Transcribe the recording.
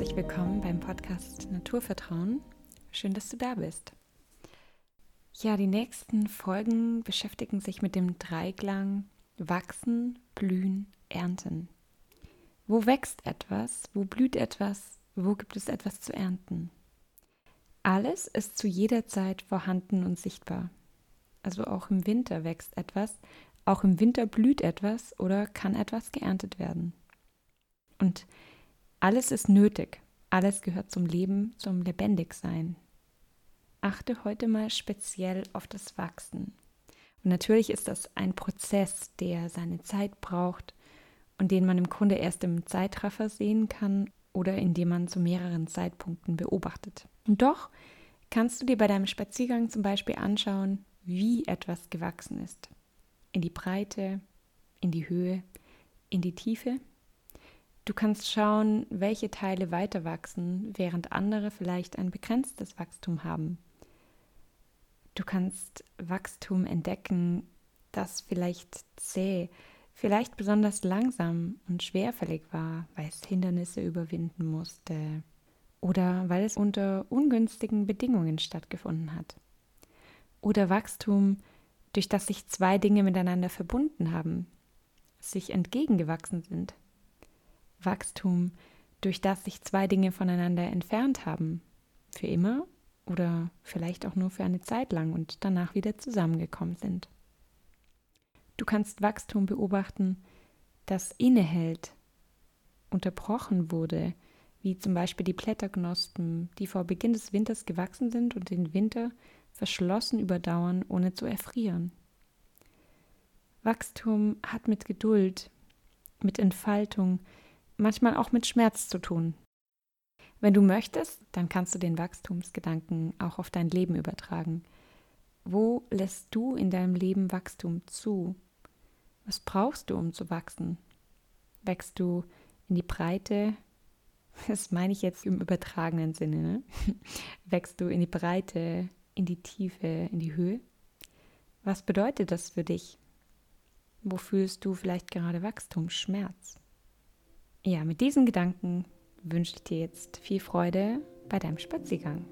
Herzlich willkommen beim Podcast Naturvertrauen. Schön, dass du da bist. Ja, die nächsten Folgen beschäftigen sich mit dem Dreiklang Wachsen, Blühen, Ernten. Wo wächst etwas? Wo blüht etwas? Wo gibt es etwas zu ernten? Alles ist zu jeder Zeit vorhanden und sichtbar. Also auch im Winter wächst etwas, auch im Winter blüht etwas oder kann etwas geerntet werden. Und alles ist nötig, alles gehört zum Leben, zum Lebendigsein. Achte heute mal speziell auf das Wachsen. Und natürlich ist das ein Prozess, der seine Zeit braucht und den man im Grunde erst im Zeitraffer sehen kann oder indem man zu mehreren Zeitpunkten beobachtet. Und doch kannst du dir bei deinem Spaziergang zum Beispiel anschauen, wie etwas gewachsen ist. In die Breite, in die Höhe, in die Tiefe. Du kannst schauen, welche Teile weiter wachsen, während andere vielleicht ein begrenztes Wachstum haben. Du kannst Wachstum entdecken, das vielleicht zäh, vielleicht besonders langsam und schwerfällig war, weil es Hindernisse überwinden musste oder weil es unter ungünstigen Bedingungen stattgefunden hat. Oder Wachstum, durch das sich zwei Dinge miteinander verbunden haben, sich entgegengewachsen sind. Wachstum, durch das sich zwei Dinge voneinander entfernt haben, für immer oder vielleicht auch nur für eine Zeit lang und danach wieder zusammengekommen sind. Du kannst Wachstum beobachten, das innehält, unterbrochen wurde, wie zum Beispiel die Blätterknospen, die vor Beginn des Winters gewachsen sind und den Winter verschlossen überdauern, ohne zu erfrieren. Wachstum hat mit Geduld, mit Entfaltung, manchmal auch mit Schmerz zu tun. Wenn du möchtest, dann kannst du den Wachstumsgedanken auch auf dein Leben übertragen. Wo lässt du in deinem Leben Wachstum zu? Was brauchst du, um zu wachsen? Wächst du in die Breite? Das meine ich jetzt im übertragenen Sinne. Ne? Wächst du in die Breite, in die Tiefe, in die Höhe? Was bedeutet das für dich? Wo fühlst du vielleicht gerade Wachstum, Schmerz? Ja, mit diesen Gedanken wünsche ich dir jetzt viel Freude bei deinem Spaziergang.